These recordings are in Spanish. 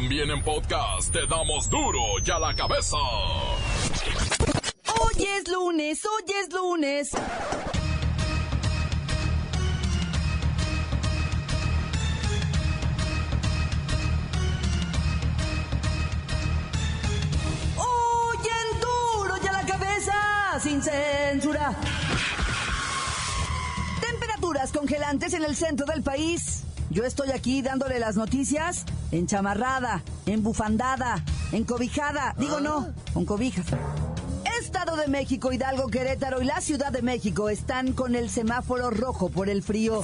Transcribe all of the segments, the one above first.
También en podcast te damos duro y a la cabeza. Hoy es lunes, hoy es lunes. Hoy en duro y a la cabeza, sin censura. Temperaturas congelantes en el centro del país. Yo estoy aquí dándole las noticias enchamarrada, embufandada, encobijada. Digo no, con cobijas. Estado de México, Hidalgo, Querétaro y la Ciudad de México están con el semáforo rojo por el frío.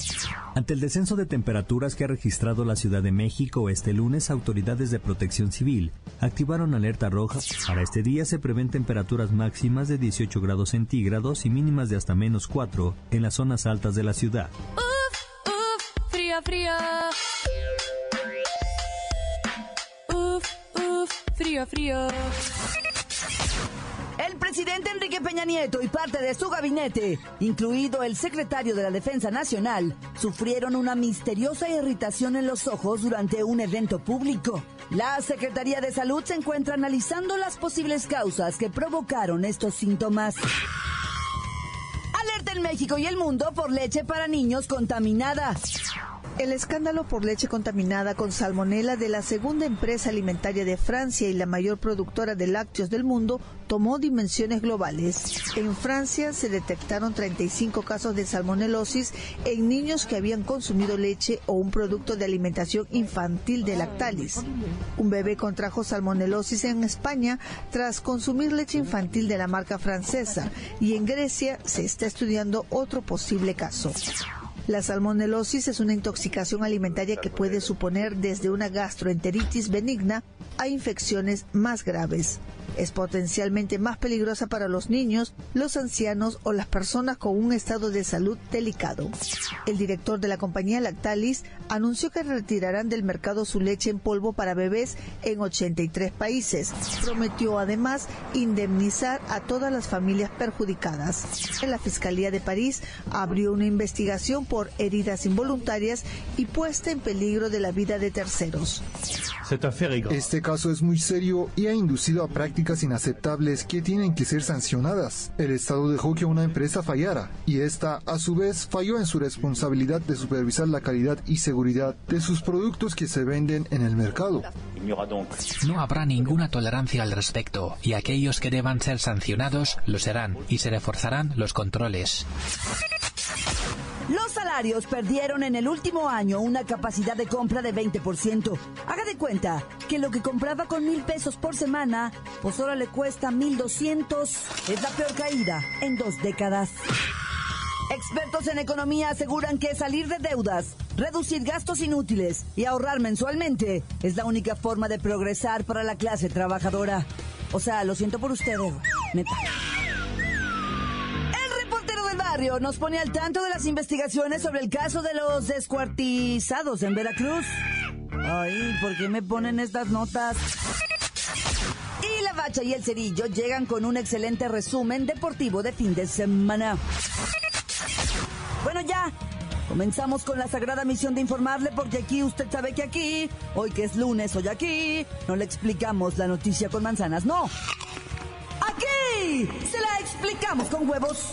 Ante el descenso de temperaturas que ha registrado la Ciudad de México este lunes, autoridades de protección civil activaron alerta roja. Para este día se prevén temperaturas máximas de 18 grados centígrados y mínimas de hasta menos 4 en las zonas altas de la ciudad. Frío, frío. Uf, uf, frío, frío. El presidente Enrique Peña Nieto y parte de su gabinete, incluido el secretario de la Defensa Nacional, sufrieron una misteriosa irritación en los ojos durante un evento público. La Secretaría de Salud se encuentra analizando las posibles causas que provocaron estos síntomas. Alerta en México y el mundo por leche para niños contaminada. El escándalo por leche contaminada con salmonela de la segunda empresa alimentaria de Francia y la mayor productora de lácteos del mundo tomó dimensiones globales. En Francia se detectaron 35 casos de salmonelosis en niños que habían consumido leche o un producto de alimentación infantil de Lactalis. Un bebé contrajo salmonelosis en España tras consumir leche infantil de la marca francesa y en Grecia se está estudiando otro posible caso. La salmonelosis es una intoxicación alimentaria que puede suponer desde una gastroenteritis benigna a infecciones más graves. Es potencialmente más peligrosa para los niños, los ancianos o las personas con un estado de salud delicado. El director de la compañía Lactalis anunció que retirarán del mercado su leche en polvo para bebés en 83 países. Prometió además indemnizar a todas las familias perjudicadas. La Fiscalía de París abrió una investigación heridas involuntarias y puesta en peligro de la vida de terceros. Este caso es muy serio y ha inducido a prácticas inaceptables que tienen que ser sancionadas. El Estado dejó que una empresa fallara y esta, a su vez, falló en su responsabilidad de supervisar la calidad y seguridad de sus productos que se venden en el mercado. No habrá ninguna tolerancia al respecto y aquellos que deban ser sancionados lo serán y se reforzarán los controles. Los salarios perdieron en el último año una capacidad de compra de 20%. Haga de cuenta que lo que compraba con mil pesos por semana, pues ahora le cuesta 1200. Es la peor caída en dos décadas. Expertos en economía aseguran que salir de deudas, reducir gastos inútiles y ahorrar mensualmente es la única forma de progresar para la clase trabajadora. O sea, lo siento por ustedes. Nos pone al tanto de las investigaciones sobre el caso de los descuartizados en Veracruz. Ay, ¿por qué me ponen estas notas? Y la bacha y el cerillo llegan con un excelente resumen deportivo de fin de semana. Bueno, ya. Comenzamos con la sagrada misión de informarle porque aquí usted sabe que aquí, hoy que es lunes, hoy aquí, no le explicamos la noticia con manzanas, no. Aquí se la explicamos con huevos.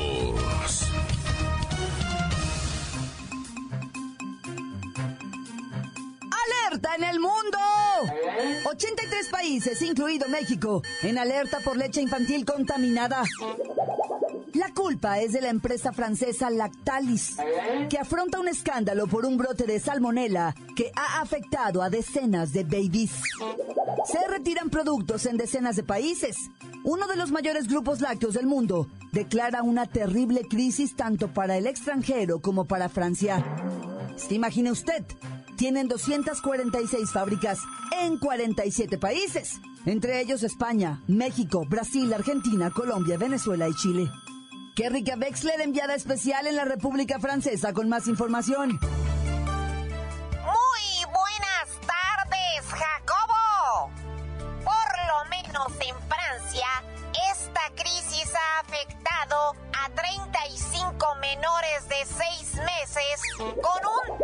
¡Alerta en el mundo! 83 países, incluido México, en alerta por leche infantil contaminada. La culpa es de la empresa francesa Lactalis, que afronta un escándalo por un brote de salmonela que ha afectado a decenas de babies. Se retiran productos en decenas de países. Uno de los mayores grupos lácteos del mundo declara una terrible crisis tanto para el extranjero como para Francia. ¿Se imagina usted? Tienen 246 fábricas en 47 países. entre ellos España, México, Brasil, Argentina, Colombia, Venezuela y Chile. Rica Wexler enviada especial en la República Francesa con más información. Muy buenas tardes, Jacobo. Por lo menos en Francia, esta crisis ha afectado a 35 menores de 6 meses con un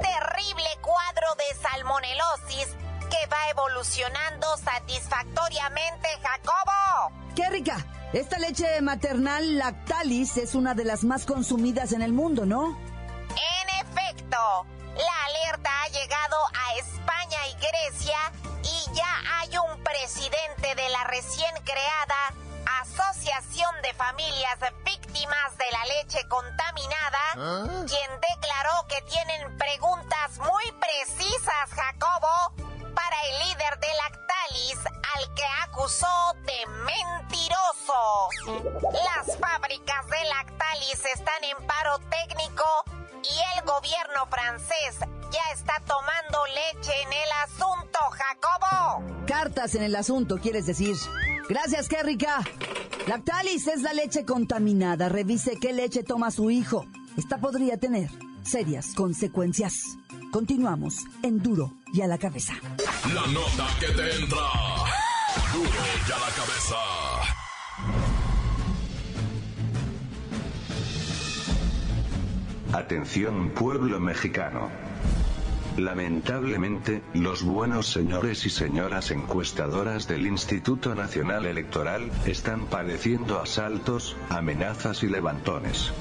que va evolucionando satisfactoriamente, Jacobo. ¡Qué rica! Esta leche maternal Lactalis es una de las más consumidas en el mundo, ¿no? En efecto, la alerta ha llegado a España y Grecia y ya hay un presidente de la recién creada Asociación de Familias Víctimas de la Leche Contaminada, quien declaró que tienen preguntas muy precisas, Jacobo, para el líder de Lactalis, al que acusó de mentiroso. Las fábricas de Lactalis están en paro técnico y el gobierno francés ya está tomando leche en el asunto, Jacobo. Cartas en el asunto, quieres decir. Gracias, qué rica. Lactalis es la leche contaminada. Revise qué leche toma su hijo. Esta podría tener serias consecuencias. Continuamos en Duro y a la cabeza. La nota que te entra. Duro y a la cabeza. Atención pueblo mexicano. Lamentablemente, los buenos señores y señoras encuestadoras del Instituto Nacional Electoral están padeciendo asaltos, amenazas y levantones.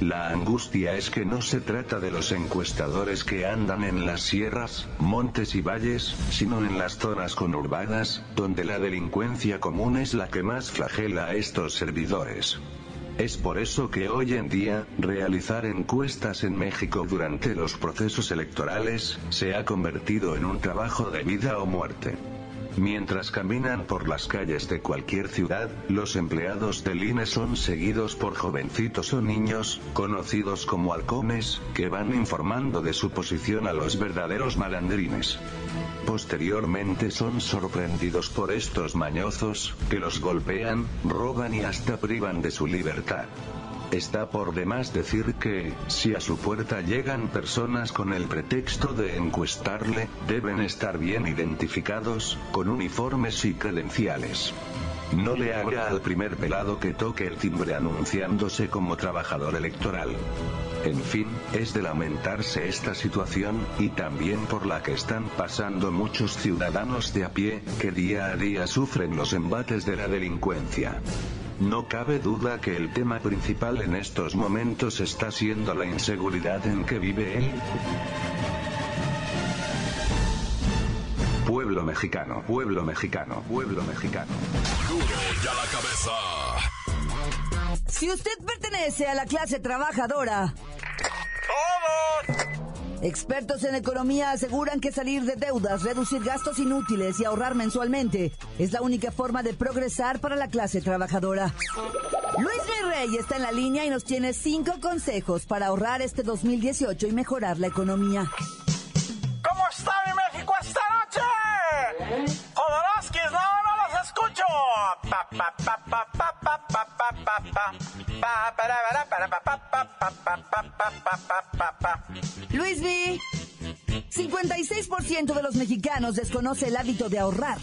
La angustia es que no se trata de los encuestadores que andan en las sierras, montes y valles, sino en las zonas conurbadas, donde la delincuencia común es la que más flagela a estos servidores. Es por eso que hoy en día, realizar encuestas en México durante los procesos electorales, se ha convertido en un trabajo de vida o muerte. Mientras caminan por las calles de cualquier ciudad, los empleados del INE son seguidos por jovencitos o niños, conocidos como halcones, que van informando de su posición a los verdaderos malandrines. Posteriormente son sorprendidos por estos mañozos, que los golpean, roban y hasta privan de su libertad. Está por demás decir que, si a su puerta llegan personas con el pretexto de encuestarle, deben estar bien identificados, con uniformes y credenciales. No le haga al primer velado que toque el timbre anunciándose como trabajador electoral. En fin, es de lamentarse esta situación, y también por la que están pasando muchos ciudadanos de a pie, que día a día sufren los embates de la delincuencia. No cabe duda que el tema principal en estos momentos está siendo la inseguridad en que vive él. Pueblo mexicano, pueblo mexicano, pueblo mexicano. Duro y a la cabeza. Si usted pertenece a la clase trabajadora, expertos en economía aseguran que salir de deudas, reducir gastos inútiles y ahorrar mensualmente es la única forma de progresar para la clase trabajadora. Luis Rey está en la línea y nos tiene cinco consejos para ahorrar este 2018 y mejorar la economía. ¿Cómo está mi México esta noche? Jodorowskis, no, no los escucho. Pa, pa, pa, Luis V. 56% de los mexicanos desconoce el hábito de ahorrar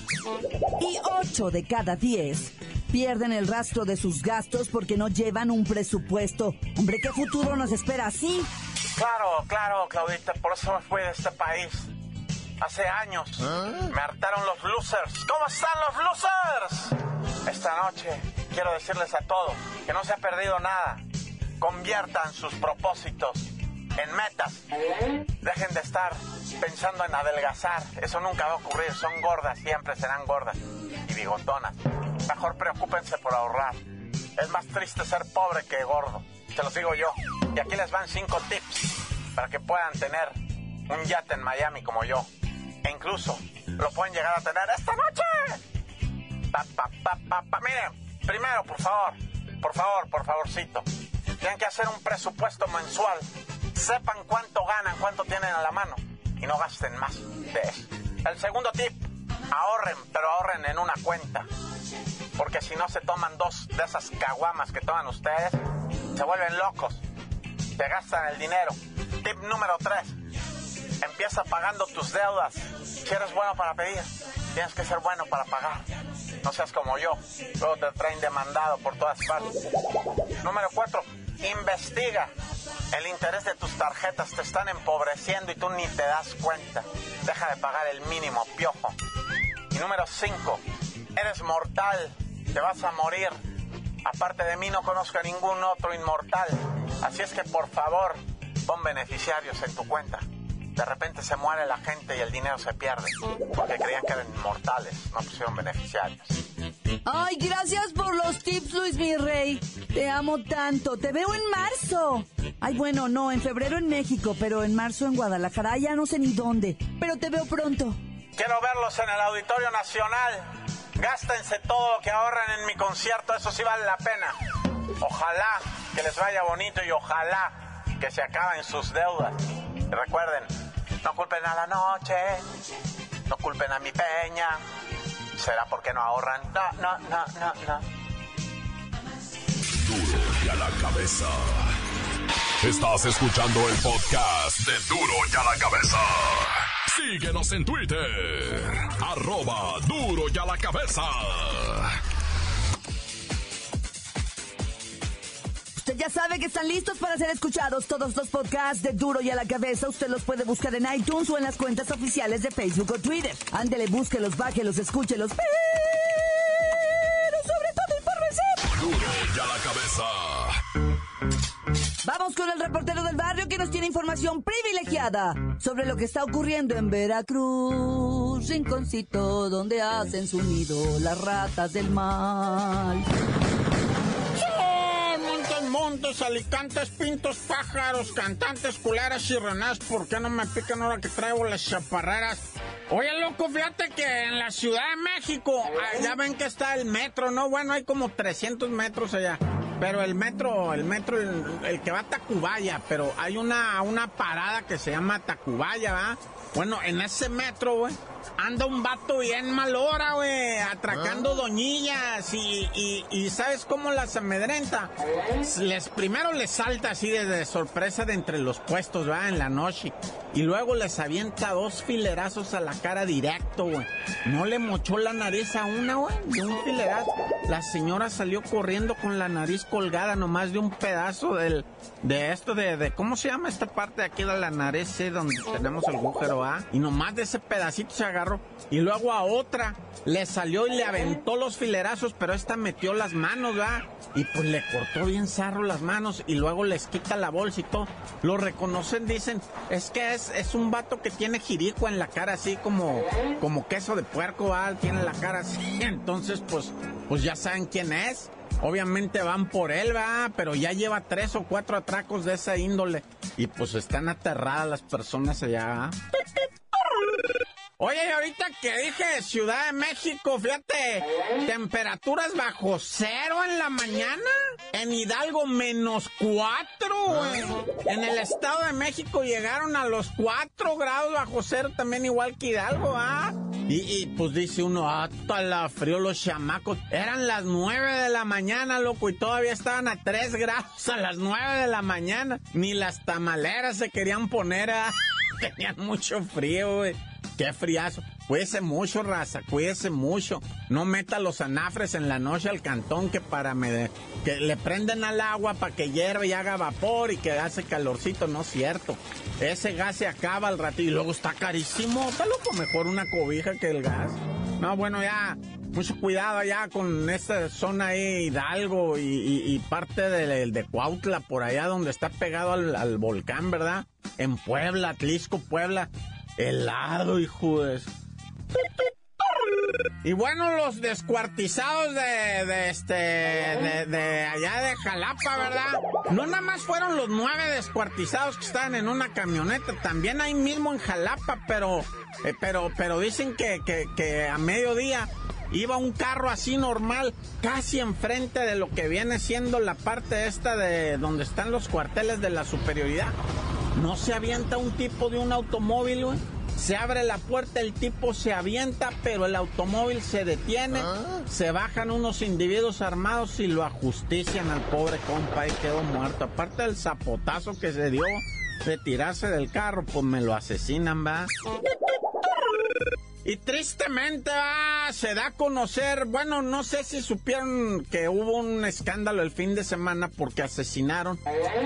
y 8 de cada 10 pierden el rastro de sus gastos porque no llevan un presupuesto. Hombre, ¿qué futuro nos espera así? Claro, claro, Claudita, por eso me fui de este país. Hace años me hartaron los losers. ¿Cómo están los losers? Esta noche quiero decirles a todos que no se ha perdido nada. Conviertan sus propósitos en metas. Dejen de estar pensando en adelgazar. Eso nunca va a ocurrir. Son gordas, siempre serán gordas y bigotonas. Mejor preocúpense por ahorrar. Es más triste ser pobre que gordo. Te los digo yo. Y aquí les van cinco tips para que puedan tener un yate en Miami como yo. E incluso lo pueden llegar a tener esta noche. Pa, pa, pa, pa, pa. Miren, primero, por favor, por favor, por favorcito. Tienen que hacer un presupuesto mensual. Sepan cuánto ganan, cuánto tienen a la mano. Y no gasten más de eso. El segundo tip, ahorren, pero ahorren en una cuenta. Porque si no se toman dos de esas caguamas que toman ustedes, se vuelven locos. Se gastan el dinero. Tip número 3. Empieza pagando tus deudas. Si eres bueno para pedir, tienes que ser bueno para pagar. No seas como yo. Luego te traen demandado por todas partes. Número 4. Investiga. El interés de tus tarjetas te están empobreciendo y tú ni te das cuenta. Deja de pagar el mínimo, piojo. Y número 5. Eres mortal. Te vas a morir. Aparte de mí no conozco a ningún otro inmortal. Así es que por favor, pon beneficiarios en tu cuenta. De repente se muere la gente y el dinero se pierde. Porque creían que eran inmortales, no pusieron beneficiarios. Ay, gracias por los tips, Luis mi rey. Te amo tanto. Te veo en marzo. Ay, bueno, no, en febrero en México, pero en marzo en Guadalajara. Ya no sé ni dónde. Pero te veo pronto. Quiero verlos en el Auditorio Nacional. Gástense todo lo que ahorran en mi concierto, eso sí vale la pena. Ojalá que les vaya bonito y ojalá que se acaben sus deudas. Recuerden, no culpen a la noche, no culpen a mi peña. ¿Será porque no ahorran? No, no, no, no, no. Duro y a la cabeza. Estás escuchando el podcast de Duro y a la cabeza. Síguenos en Twitter. Arroba Duro y a la cabeza. Usted ya sabe que están listos para ser escuchados todos los podcasts de Duro y a la cabeza. Usted los puede buscar en iTunes o en las cuentas oficiales de Facebook o Twitter. Ándele, búsquelos, bájelos, escúchelos. Pero sobre todo infórmese. Duro y a la cabeza. Vamos con el reportero del barrio que nos tiene información privilegiada sobre lo que está ocurriendo en Veracruz, rinconcito donde hacen su nido las ratas del mal. ¡Oh, montes, alicantes, pintos, pájaros, cantantes, culeras y renas, ¿por qué no me pican ahora que traigo las chaparreras? Oye, loco, fíjate que en la Ciudad de México, ya ven que está el metro, ¿no? Bueno, hay como 300 metros allá. Pero el metro, el metro, el, el que va a Tacubaya, pero hay una, una parada que se llama Tacubaya, ¿va? Bueno, en ese metro, güey, anda un vato bien mal hora, güey, atracando doñillas y, y, y ¿sabes cómo las amedrenta? Les, primero les salta así de, de sorpresa de entre los puestos, va, en la noche. Y luego les avienta dos filerazos a la cara directo, güey. No le mochó la nariz a una, güey, de un filerazo. La señora salió corriendo con la nariz colgada nomás de un pedazo del, de esto de, de ¿cómo se llama esta parte de aquí de la nariz, donde tenemos el agujero, ah? Y nomás de ese pedacito se agarró. Y luego a otra le salió y le aventó los filerazos, pero esta metió las manos, ¿va? Y pues le cortó bien zarro las manos y luego les quita la bolsa y todo. Lo reconocen, dicen, es que es, es un vato que tiene jirico en la cara, así como, como queso de puerco, ¿va? Tiene la cara así. Entonces, pues, pues ya saben quién es. Obviamente van por él, va, pero ya lleva tres o cuatro atracos de esa índole. Y pues están aterradas las personas allá. ¿va? Oye, y ahorita que dije Ciudad de México, fíjate, temperaturas bajo cero en la mañana. En Hidalgo menos cuatro. En el Estado de México llegaron a los cuatro grados bajo cero, también igual que Hidalgo, ¿ah? Y, pues dice uno, ah, la frío los chamacos. Eran las nueve de la mañana, loco, y todavía estaban a tres grados a las nueve de la mañana. Ni las tamaleras se querían poner a... Tenían mucho frío, güey. Qué friazo. Cuídese mucho, raza, cuídese mucho. No meta los anafres en la noche al cantón que para me, que le prenden al agua para que hierve y haga vapor y que hace calorcito, no es cierto. Ese gas se acaba al ratito y luego está carísimo. Está loco, mejor una cobija que el gas. No, bueno, ya, mucho cuidado allá con esta zona ahí, Hidalgo y, parte de, de Cuautla, por allá donde está pegado al, al volcán, ¿verdad? En Puebla, Atlisco, Puebla. Helado, hijo de... Y bueno, los descuartizados de, de este, de, allá de Jalapa, ¿verdad? No nada más fueron los nueve descuartizados que estaban en una camioneta, también ahí mismo en Jalapa, pero, eh, pero, pero dicen que, que, que a mediodía iba un carro así normal, casi enfrente de lo que viene siendo la parte esta de donde están los cuarteles de la superioridad. No se avienta un tipo de un automóvil, güey Se abre la puerta, el tipo se avienta, pero el automóvil se detiene. Se bajan unos individuos armados y lo ajustician al pobre compa y quedó muerto. Aparte del zapotazo que se dio de tirarse del carro, pues me lo asesinan, va. Y tristemente ah, se da a conocer, bueno, no sé si supieron que hubo un escándalo el fin de semana porque asesinaron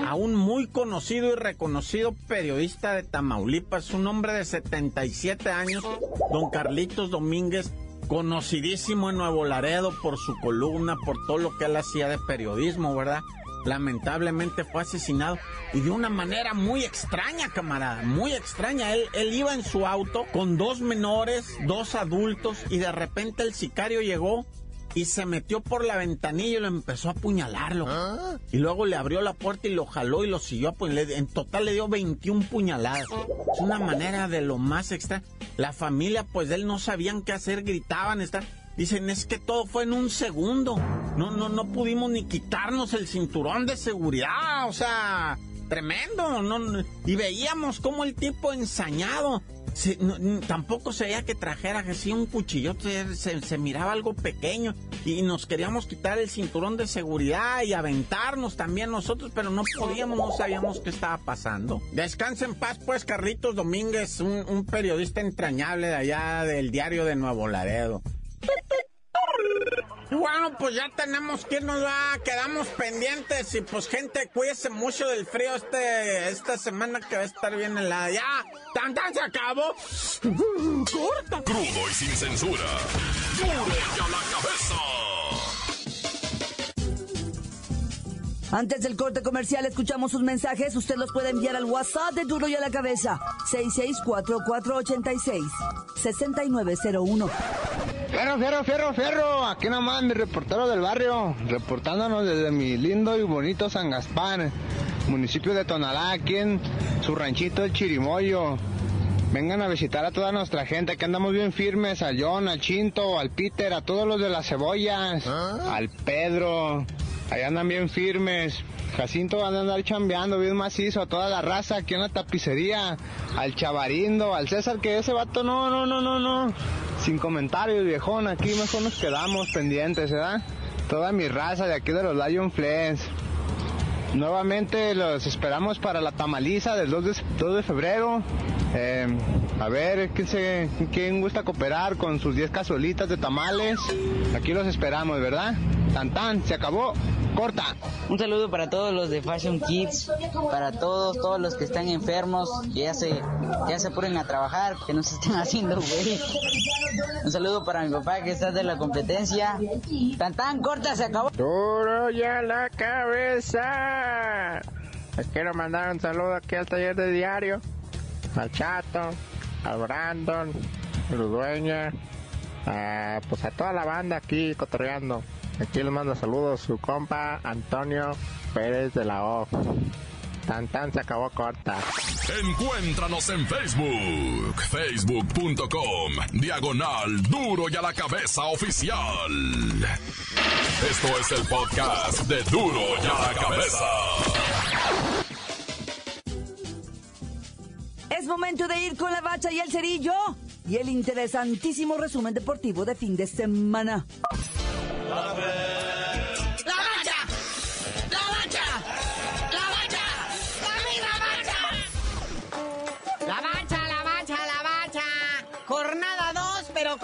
a un muy conocido y reconocido periodista de Tamaulipas, un hombre de 77 años, don Carlitos Domínguez, conocidísimo en Nuevo Laredo por su columna, por todo lo que él hacía de periodismo, ¿verdad? Lamentablemente fue asesinado y de una manera muy extraña, camarada, muy extraña. Él, él iba en su auto con dos menores, dos adultos y de repente el sicario llegó y se metió por la ventanilla y lo empezó a apuñalarlo. ¿Ah? Y luego le abrió la puerta y lo jaló y lo siguió. Pues en total le dio 21 puñaladas. Es una manera de lo más extraña. La familia, pues de él no sabían qué hacer, gritaban, están Dicen, es que todo fue en un segundo. No, no, no pudimos ni quitarnos el cinturón de seguridad. O sea, tremendo. No, y veíamos como el tipo ensañado. tampoco se veía que trajera así un cuchillo, se, se, miraba algo pequeño y nos queríamos quitar el cinturón de seguridad y aventarnos también nosotros, pero no podíamos, no sabíamos qué estaba pasando. Descansa en paz pues Carlitos Domínguez, un periodista entrañable de allá del diario de Nuevo Laredo. Bueno, pues ya tenemos que irnos, va, quedamos pendientes y pues gente, cuídese mucho del frío este, esta semana que va a estar bien helada. Ya, tan tan se acabó. Corta. Crudo y sin censura. Duro a la cabeza. Antes del corte comercial, escuchamos sus mensajes. Usted los puede enviar al WhatsApp de Duro y a la Cabeza. 664-486-6901. Fierro, fierro, fierro, fierro. Aquí nomás mi reportero del barrio, reportándonos desde mi lindo y bonito San Gaspar, municipio de Tonalá, aquí en su ranchito El Chirimoyo. Vengan a visitar a toda nuestra gente, que andamos bien firmes, al John, al Chinto, al Peter, a todos los de las cebollas, ¿Ah? al Pedro, Ahí andan bien firmes. Jacinto van a andar chambeando bien macizo a toda la raza aquí en la tapicería. Al Chavarindo, al César, que ese vato no, no, no, no, no. Sin comentarios, viejón. Aquí mejor nos quedamos pendientes, ¿verdad? Toda mi raza de aquí de los Lion Flens. Nuevamente los esperamos para la tamaliza del 2 de, febrero. Eh, a ver, ¿quién, se, ¿quién gusta cooperar con sus 10 cazuelitas de tamales? Aquí los esperamos, ¿verdad? Tan tan, se acabó corta. Un saludo para todos los de Fashion Kids, para todos, todos los que están enfermos, que ya se, ya se a trabajar, que no se estén haciendo güey. Un saludo para mi papá que está de la competencia. Tan tan corta, se acabó. Duro ya la cabeza. Les quiero mandar un saludo aquí al taller de diario, al Chato, al Brandon, a dueña, a, pues a toda la banda aquí cotorreando. Aquí le mando saludos su compa Antonio Pérez de la O. Tan tan se acabó corta. Encuéntranos en Facebook, facebook.com, diagonal duro y a la cabeza oficial. Esto es el podcast de duro y a la cabeza. Es momento de ir con la bacha y el cerillo y el interesantísimo resumen deportivo de fin de semana. ¡La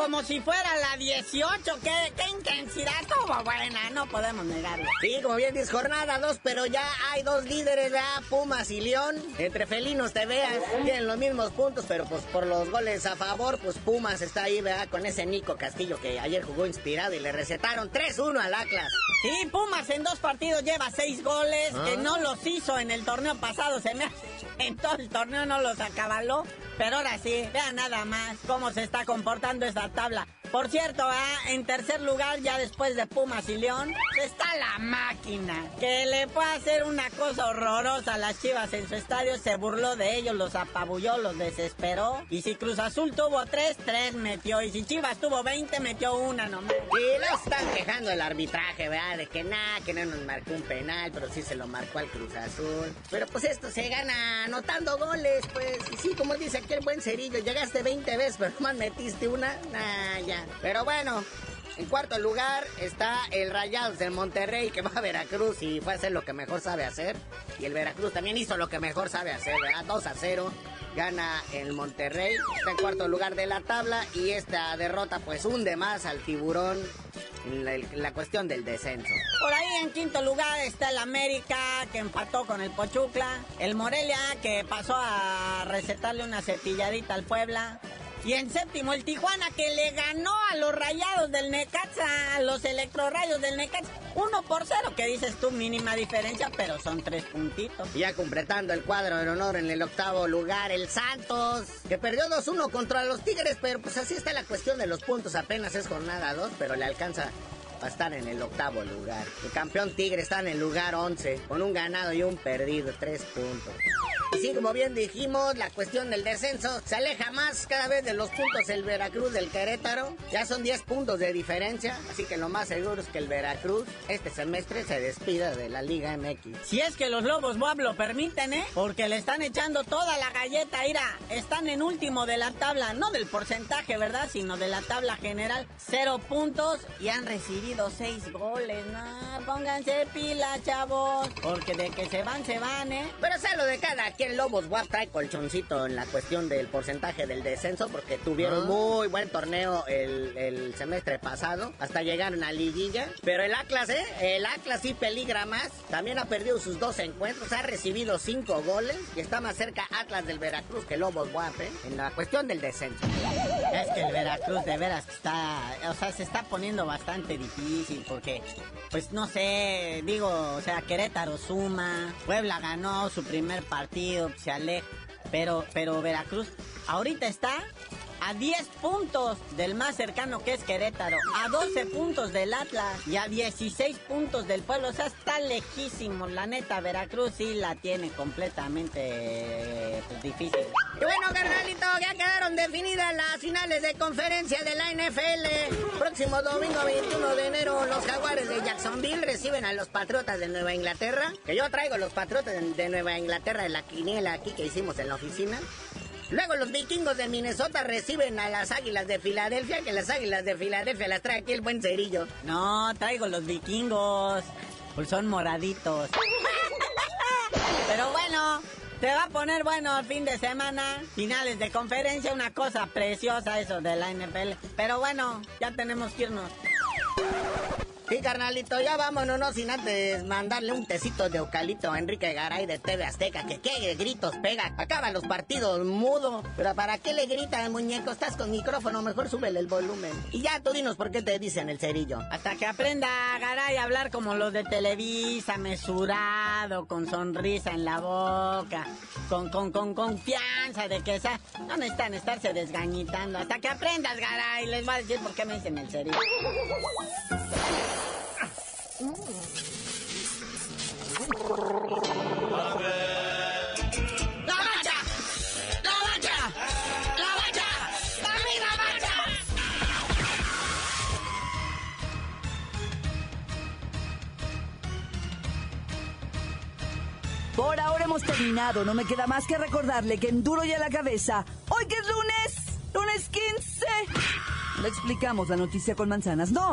como si fuera la 18. ¿Qué, qué intensidad? Como buena, no podemos negarlo. Sí, como bien dices, jornada 2, pero ya hay dos líderes, ya Pumas y León. Entre felinos te veas, tienen los mismos puntos, pero pues por los goles a favor, pues Pumas está ahí, ¿verdad? Con ese Nico Castillo que ayer jugó inspirado y le recetaron 3-1 al Atlas. Sí, Pumas en dos partidos lleva seis goles, que ah. no los hizo en el torneo pasado, se me en todo el torneo no los acabaló, pero ahora sí, vean nada más cómo se está comportando esta tabla. Por cierto, ¿ah? en tercer lugar, ya después de Pumas y León, está la máquina, que le puede hacer una cosa horrorosa a las chivas en su estadio, se burló de ellos, los apabulló, los desesperó. Y si Cruz Azul tuvo tres, tres metió. Y si Chivas tuvo 20, metió una nomás. Y lo están quejando el arbitraje, ¿verdad? De que nada, que no nos marcó un penal, pero sí se lo marcó al Cruz Azul. Pero pues esto se gana anotando goles, pues. Sí, como dice aquel buen cerillo, llegaste 20 veces, pero más metiste una. Nah, ya. Pero bueno, en cuarto lugar está el Rayados del Monterrey que va a Veracruz y fue a hacer lo que mejor sabe hacer. Y el Veracruz también hizo lo que mejor sabe hacer, ¿verdad? 2 a 0. Gana el Monterrey, está en cuarto lugar de la tabla y esta derrota pues hunde más al tiburón la, en la cuestión del descenso. Por ahí en quinto lugar está el América que empató con el Pochucla. El Morelia que pasó a recetarle una cepilladita al Puebla. Y en séptimo, el Tijuana que le ganó a los rayados del Necaxa, a los electrorayos del Necaxa. Uno por cero, que dices tú, mínima diferencia, pero son tres puntitos. Y ya completando el cuadro de honor en el octavo lugar, el Santos, que perdió 2-1 contra los Tigres, pero pues así está la cuestión de los puntos. Apenas es jornada 2, pero le alcanza a estar en el octavo lugar. El campeón Tigre está en el lugar 11, con un ganado y un perdido, tres puntos. Sí, como bien dijimos, la cuestión del descenso se aleja más cada vez de los puntos el Veracruz del Querétaro. Ya son 10 puntos de diferencia, así que lo más seguro es que el Veracruz este semestre se despida de la Liga MX. Si es que los Lobos Boab lo permiten, ¿eh? Porque le están echando toda la galleta, ira. Están en último de la tabla, no del porcentaje, ¿verdad? Sino de la tabla general. Cero puntos y han recibido seis goles. No, pónganse pila, chavos. Porque de que se van, se van, ¿eh? Pero sea lo de cada quien, Lobos WAP trae colchoncito en la cuestión del porcentaje del descenso porque tuvieron Ah. muy buen torneo el, el semestre pasado, hasta llegaron a liguilla. Pero el Atlas, ¿eh? El Atlas sí peligra más. También ha perdido sus dos encuentros, ha recibido cinco goles y está más cerca Atlas del Veracruz que Lobos WAP, ¿eh? En la cuestión del descenso. Es que el Veracruz de veras está, o sea, se está poniendo bastante difícil porque, pues no sé, digo, o sea, Querétaro suma, Puebla ganó su primer partido, pero, pero Veracruz ahorita está a 10 puntos del más cercano que es Querétaro, a 12 puntos del Atlas y a 16 puntos del pueblo, o sea, está lejísimo, la neta, Veracruz sí la tiene completamente pues, difícil. Bueno, carnalito, ya quedaron definidas las finales de conferencia de la NFL. Próximo domingo 21 de enero, los jaguares de Jacksonville reciben a los Patriotas de Nueva Inglaterra. Que yo traigo los Patriotas de, de Nueva Inglaterra en la quiniela aquí que hicimos en la oficina. Luego los vikingos de Minnesota reciben a las águilas de Filadelfia, que las águilas de Filadelfia las trae aquí el buen cerillo. No, traigo los vikingos. Pues son moraditos. Te va a poner bueno el fin de semana. Finales de conferencia, una cosa preciosa eso de la NFL. Pero bueno, ya tenemos que irnos. Sí, carnalito, ya vámonos, no sin antes mandarle un tecito de eucalipto a Enrique Garay de TV Azteca, que qué gritos pega. Acaban los partidos mudo. Pero ¿para qué le grita el muñeco? Estás con micrófono, mejor súbele el volumen. Y ya tú dinos por qué te dicen el cerillo. Hasta que aprenda Garay a hablar como los de Televisa, mesurado, con sonrisa en la boca, con, con, con confianza de que esa... No necesitan estarse desgañitando. Hasta que aprendas, Garay, les voy a decir por qué me dicen el cerillo. Por ahora hemos terminado. No me queda más que recordarle que en duro y a la cabeza, hoy que es lunes, lunes 15, le explicamos la noticia con manzanas. No,